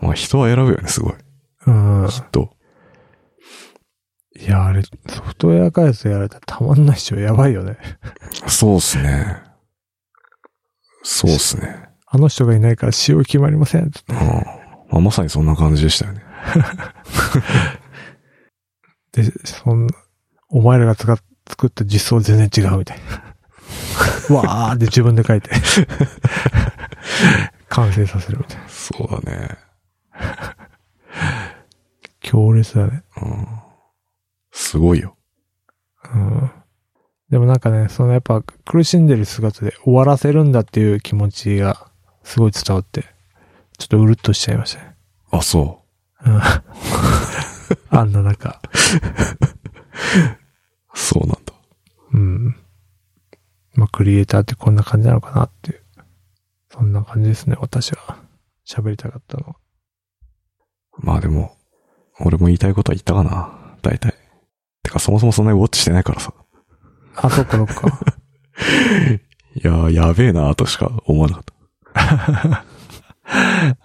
まあ人は選ぶよね、すごい。うん。きっと。いや、あれ、ソフトウェア開発やられたらたまんないっしょ。やばいよね。そうっすね。そうっすね。あの人がいないから使用決まりません。うん。まあ、まさにそんな感じでしたよね。で、そんな、お前らが使っ作った実装全然違うみたいな。わーって自分で書いて。完成させるみたいな。そうだね。強烈だね。うん。すごいよ。うん。でもなんかね、そのやっぱ苦しんでる姿で終わらせるんだっていう気持ちがすごい伝わって、ちょっとうるっとしちゃいましたね。あ、そうん。あんな中。う。そうなんだ。うん。まあ、クリエイターってこんな感じなのかなっていう。そんな感じですね、私は。喋りたかったのは。まあでも、俺も言いたいことは言ったかな。大体。てかそもそもそんなにウォッチしてないからさ。あ、そっかそっか。いやー、やべえなーとしか思わなかった。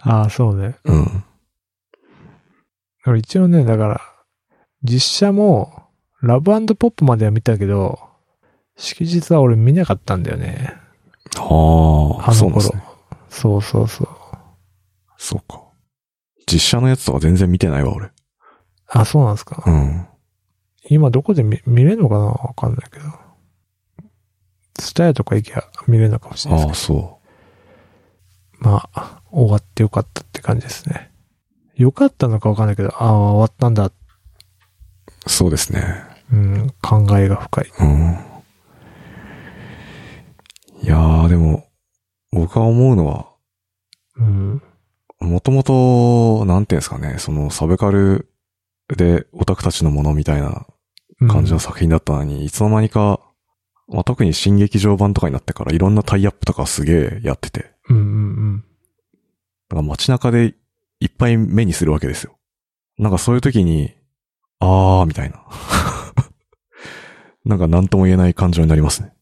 ああ、そうね。うん。俺一応ね、だから、実写も、ラブポップまでは見たけど、式日は俺見なかったんだよね。はあ、あの頃そうね。。そうそうそう。そうか。実写のやつとか全然見てないわ、俺。あ、そうなんですか。うん。今どこで見見れるのかなわかんないけど。スタヤとか行きゃ見れるのかもしれないああ。そまあ、終わってよかったって感じですね。よかったのかわかんないけど、ああ、終わったんだ。う。そうですね。うん、考えが深い。うん。いやー、でも、僕が思うのは、うん。もともと、なんていうんですかね、そのサブカルでオタクたちのものみたいなうん感じの作品だったのに、いつの間にか、まあ、特に新劇場版とかになってからいろんなタイアップとかすげえやってて、うんうんだから街中でいっぱい目にするわけですよ。なんかそういう時に、あーみたいな。なんか何とも言えない感情になりますね。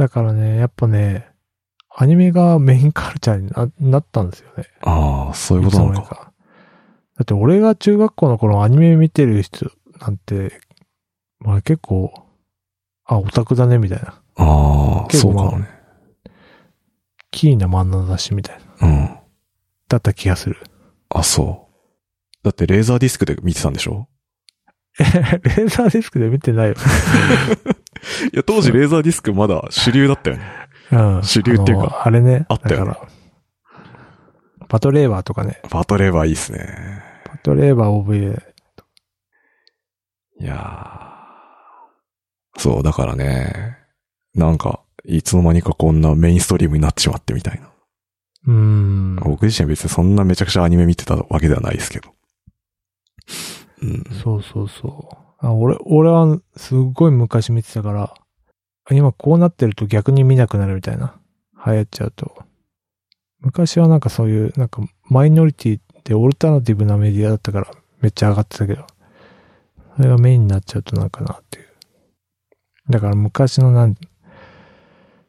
だからね、やっぱね、アニメがメインカルチャーにななったんですよね。ああ、そういうことなのか。だって俺が中学校の頃アニメ見てる人なんて、まあ結構、あ、オタクだねみたいな。ああ、そうかもね。キーな漫画だしみたいな。うん。だった気がする。あ、そう。だってレーザーディスクで見てたんでしょ？レーザーディスクで見てないよ。いや、当時レーザーディスクまだ主流だったよね。うん。主流っていうかあのあれね。あったよねだから、パトレーバーとかね。バトレーバーいいっすね。パトレーバー OVA。いやーそう、だからね、なんか、いつの間にかこんなメインストリームになってしまってみたいな。うーん。僕自身は別にそんなめちゃくちゃアニメ見てたわけではないですけど。うん。そうそうそう。あ俺、俺はすっごい昔見てたから、今こうなってると逆に見なくなるみたいな。流行っちゃうと。昔はなんかそういう、なんかマイノリティってオルタナティブなメディアだったからめっちゃ上がってたけど、それがメインになっちゃうとなんかなっていう。だから昔のなん、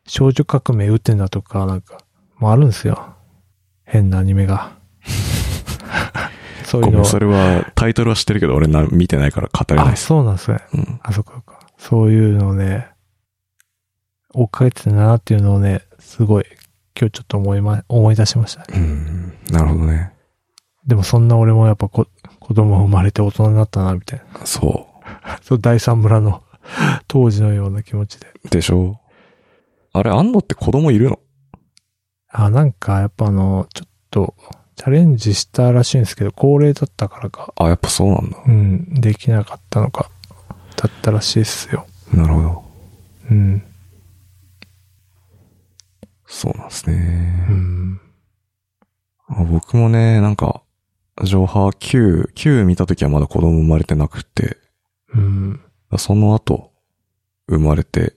少女革命打ってんだとかなんか、もあるんですよ。変なアニメが。そういうのごめん、それは、タイトルは知ってるけど、俺な、見てないから語れないあ。そうなんですね。うん。あ、そっかそっか。そういうのをね、追っかけてたなっていうのをね、すごい、今日ちょっと思いま、思い出しましたね。うん。なるほどね。でもそんな俺もやっぱこ子供生まれて大人になったな、みたいな。そ そう、第三村の 当時のような気持ちで。う。でしょ？あれ、あんのって子供いるの？あ、なんかやっぱあの、ちょっと、チャレンジしたらしいんですけど、高齢だったからか、あ、やっぱそうなんだ。うん、できなかったのか、だったらしいっすよ。なるほど。うん。そうなんですね。うん。あ僕もね、なんか、上波9、9見た時はまだ子供生まれてなくて、うん。その後、生まれて、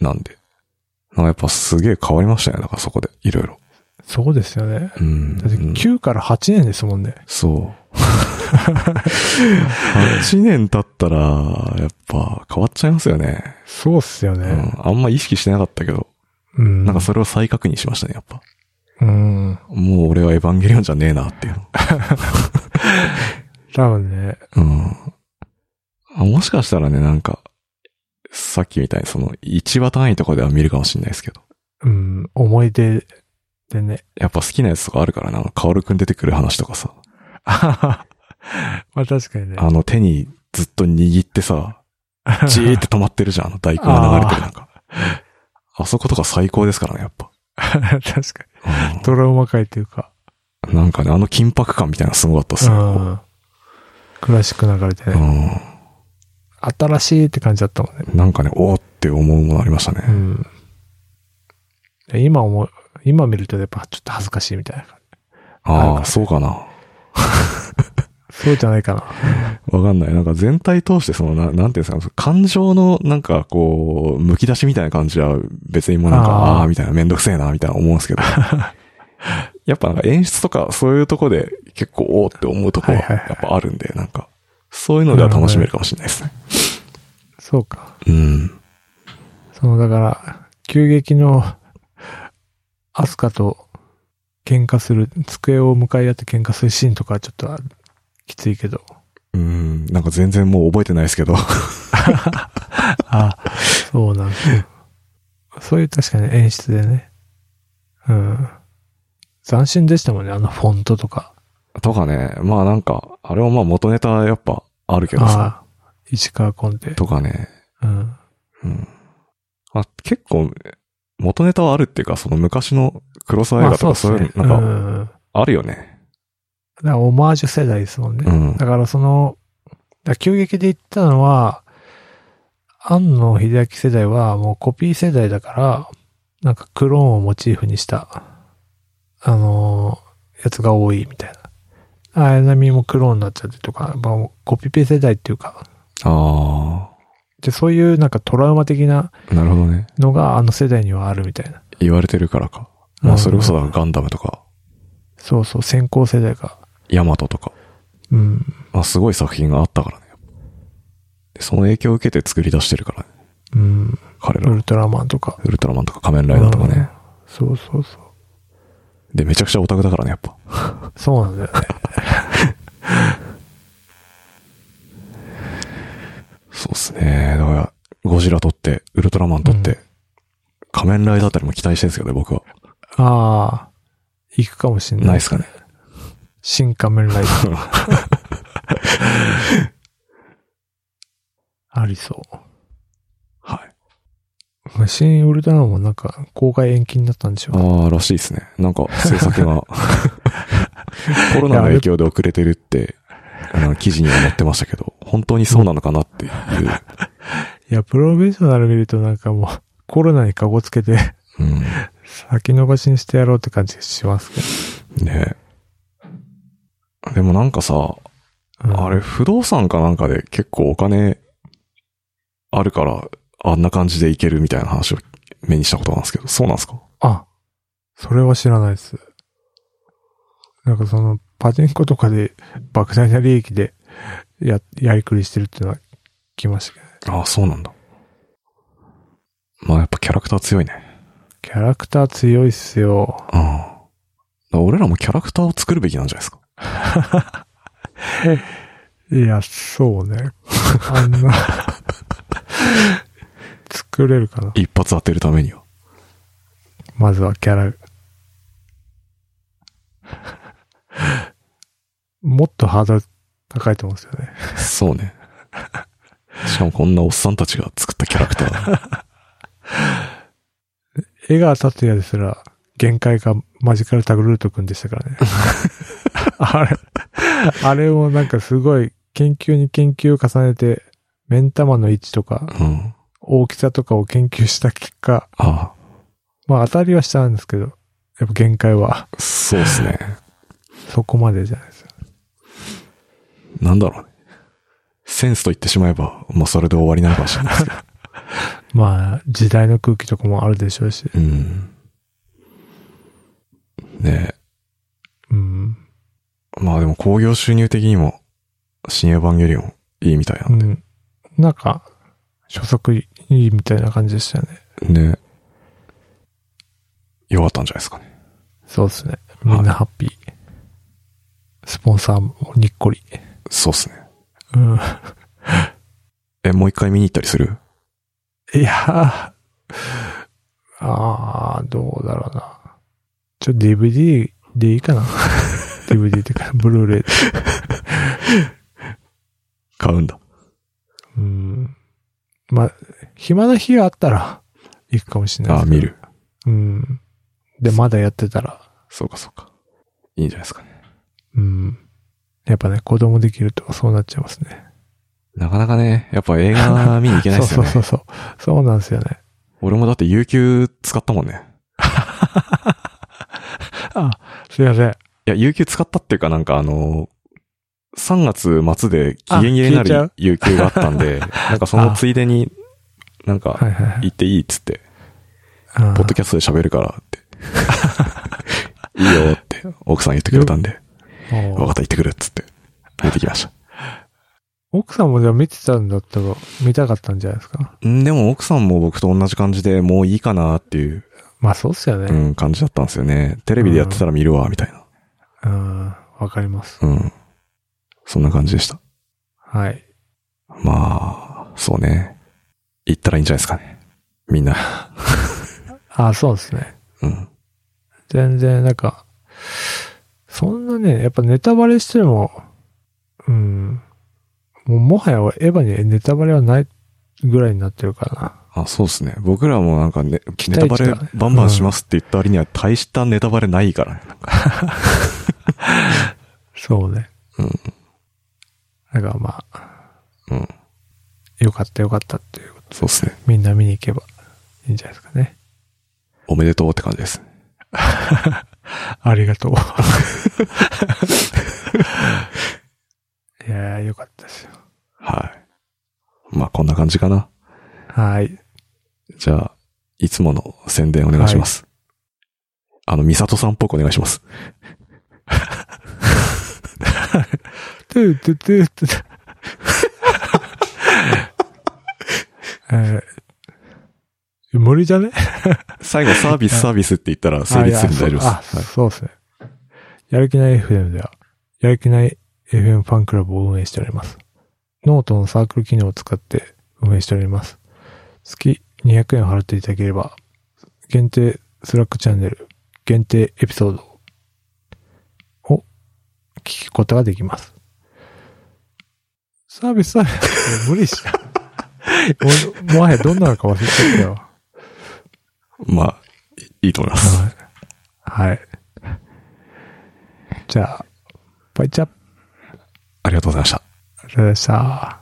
なんで、なんかやっぱすげえ変わりましたね。だからそこで、いろいろ。そうですよね。うん。だってうん9から8年ですもんね。そう。8年経ったら、やっぱ変わっちゃいますよね。そうっすよね。うん。あんま意識してなかったけど、うん。なんかそれを再確認しましたね、やっぱ。うん。もう俺はエヴァンゲリオンじゃねえなっていうの。多分ね。うん。あもしかしたらね、なんか、さっきみたいにその1話単位とかでは見るかもしれないですけど。うん。思い出でね。やっぱ好きなやつとかあるからな、カオルくん出てくる話とかさ。まあ確かにね。あの手にずっと握ってさ、じーって止まってるじゃん、あの大根が流れてるなんか。あそことか最高ですからね、やっぱ。確かうんに。トラウマ界というか。なんかね、あの緊迫感みたいなのすごかったっすうよ。ん。クラシック流れてうね。ん。新しいって感じだったもんね。なんかね、おーって思うものありましたね。うん。今思う、今見るとやっぱちょっと恥ずかしいみたいな。ああ、かそうかな。そうじゃないかな。わかんない。なんか全体通してその、ななんていうんですか、感情のなんかこう、剥き出しみたいな感じは別にもうなんか、あーあみたいなめんどくせえな、みたいな思うんですけど。やっぱなんか演出とかそういうとこで結構おーって思うとこはやっぱあるんで、なんか、そういうのでは楽しめるかもしれないですね。そうか。うん。その、だから、急激の、アスカと喧嘩する、机を向かい合って喧嘩するシーンとかはちょっときついけど。うん、なんか全然もう覚えてないですけど。あ、そうなんですよ。そういう確かに演出でね。うん。斬新でしたもんね、あのフォントとか。とかね、まあなんか、あれもまあ元ネタやっぱあるけどさ。石川コンテ。とかね、うん。うん。あ、結構、元ネタはあるっていうか、その昔の黒沢映画とかそういうの、なんか、うん。あるよね。だからオマージュ世代ですもんね。うんだからその、急激で言ったのは、庵野秀明世代はもうコピー世代だから、なんかクローンをモチーフにした、あのーやつが多いみたいな。綾波もクローンになっちゃってとか、まあ、コピペ世代っていうか、あで、そういうなんかトラウマ的なあ、なるほどね。のがあの世代にはあるみたいな。言われてるからか。まあそれこそだからガンダムとか、そうそう、先行世代が。ヤマトとか、うん。まあすごい作品があったからね。でその影響を受けて作り出してるからね。うん。彼ら。ウルトラマンとか。ウルトラマンとか仮面ライダーとかね。そうそうそう。で、めちゃくちゃオタクだからね、やっぱ。そうなんだよね。そうっすね。だから、ゴジラ撮って、ウルトラマン撮って、仮面ライダーあたりも期待してるんですけどね、僕は。ああ、行くかもしんない。ないっすかね。新仮面ライダー。ありそう。はい。新ウルトラマンもなんか公開延期になったんでしょああ、らしいですね。なんか、制作が、コロナの影響で遅れてるって、あの、記事には載ってましたけど、本当にそうなのかなっていう。いや、プロフェッショナル見るとなんかもうコロナにかごつけてうん。先延ばしにしてやろうって感じがしますけねでもなんかさ、ど。うんあれ、不動産かなんかで結構お金あるから、あんな感じでいけるみたいな話を目にしたことなんですけど、そうなんですか？あ、それは知らないです。なんかその、パチンコとかで莫大な利益でや、やりくりしてるっていうのは聞きましたけどね。ああ、そうなんだ。まあやっぱキャラクター強いね。キャラクター強いっすよ。うん。俺らもキャラクターを作るべきなんじゃないですか。いや、そうね。あんな、作れるかな。一発当てるためには。まずはキャラ。もっとハードル高いと思うんですよね。そうね。しかもこんなおっさんたちが作ったキャラクター。江川達也ですら、限界がマジカルタグルート君でしたからね。あれ、あれもなんかすごい研究に研究を重ねて、目ん玉の位置とかうん。大きさとかを研究した結果、あまあ当たりはしたんですけど、やっぱ限界はあ、そうっすね。そこまでじゃないですよ。なんだろうね。センスと言ってしまえば、もうそれで終わりなのかもしれないですけど。まあ、時代の空気とかもあるでしょうし。うん。ねうん。え。まあでも興行収入的にも、新エヴァンゲリオンいいみたいなうん。なんか、初速いいみたいな感じでしたよね。ね。よかったんじゃないですかね。そうですね。みんなハッピー。スポンサーもにっこり。そうっすね。うん。え、もう一回見に行ったりする？いやー、あー、どうだろうな。ちょ、DVD でいいかな ?DVD ってか、ブルーレイで。買うんだ。うん。まあ、暇な日があったら、行くかもしれないああ、見る。うん。で、まだやってたら、そうかそうか。いいんじゃないですかね。うん。やっぱね、子供できるとそうなっちゃいますね。なかなかね、やっぱ映画見に行けないですよね。そうそうそうそう。そうなんですよね。俺もだって有給使ったもんね。あ、すいません。いや、有給使ったっていうかなんかあの、3月末で期限切れになる有給があったんで、なんかそのついでに、なんか。行っていいっつって、あポッドキャストで喋るからって。いいよって奥さん言ってくれたんで、お分かった行ってくるっつって、見てきました。奥さんもじゃあ見てたんだったら、見たかったんじゃないですか？んでも奥さんも僕と同じ感じでもういいかなっていう、まあそうっすよね。うん、感じだったんですよね。テレビでやってたら見るわ、みたいな。うん。わかります。うん。そんな感じでした。はい。まあ、そうね。行ったらいいんじゃないですかね。みんな。あ、そうですね。うん。全然、なんか、そんなね、やっぱネタバレしても、うん。もうもはやエヴァにネタバレはないぐらいになってるからあ、そうですね。僕らもなんかね、期ネタバレバンバンしますって言った割には大したネタバレないからね。な。そうね。うん。だからまあ、うん。よかったよかったっていうそうですね。みんな見に行けばいいんじゃないですかね。おめでとうって感じです。ありがとう。いやー、よかったですよ。はい。まあ、こんな感じかな。はい。じゃあ、いつもの宣伝お願いします。あの、ミサトさんっぽくお願いします。トゥートゥトゥトゥえー 無理じゃね？最後サービス サービスって言ったら成立するんで大丈夫です。あ、そうですね。やる気ない FM では、やる気ない FM ファンクラブを運営しております。ノートのサークル機能を使って運営しております。月200円を払っていただければ、限定スラックチャンネル、限定エピソードを聞くことができます。サービスサービス、無理しな。ももはやどんなのか忘れちゃったよ。まあ、いいいと思います。はい。はい。じゃあ、バイチャありがとうございました。ありがとうございました。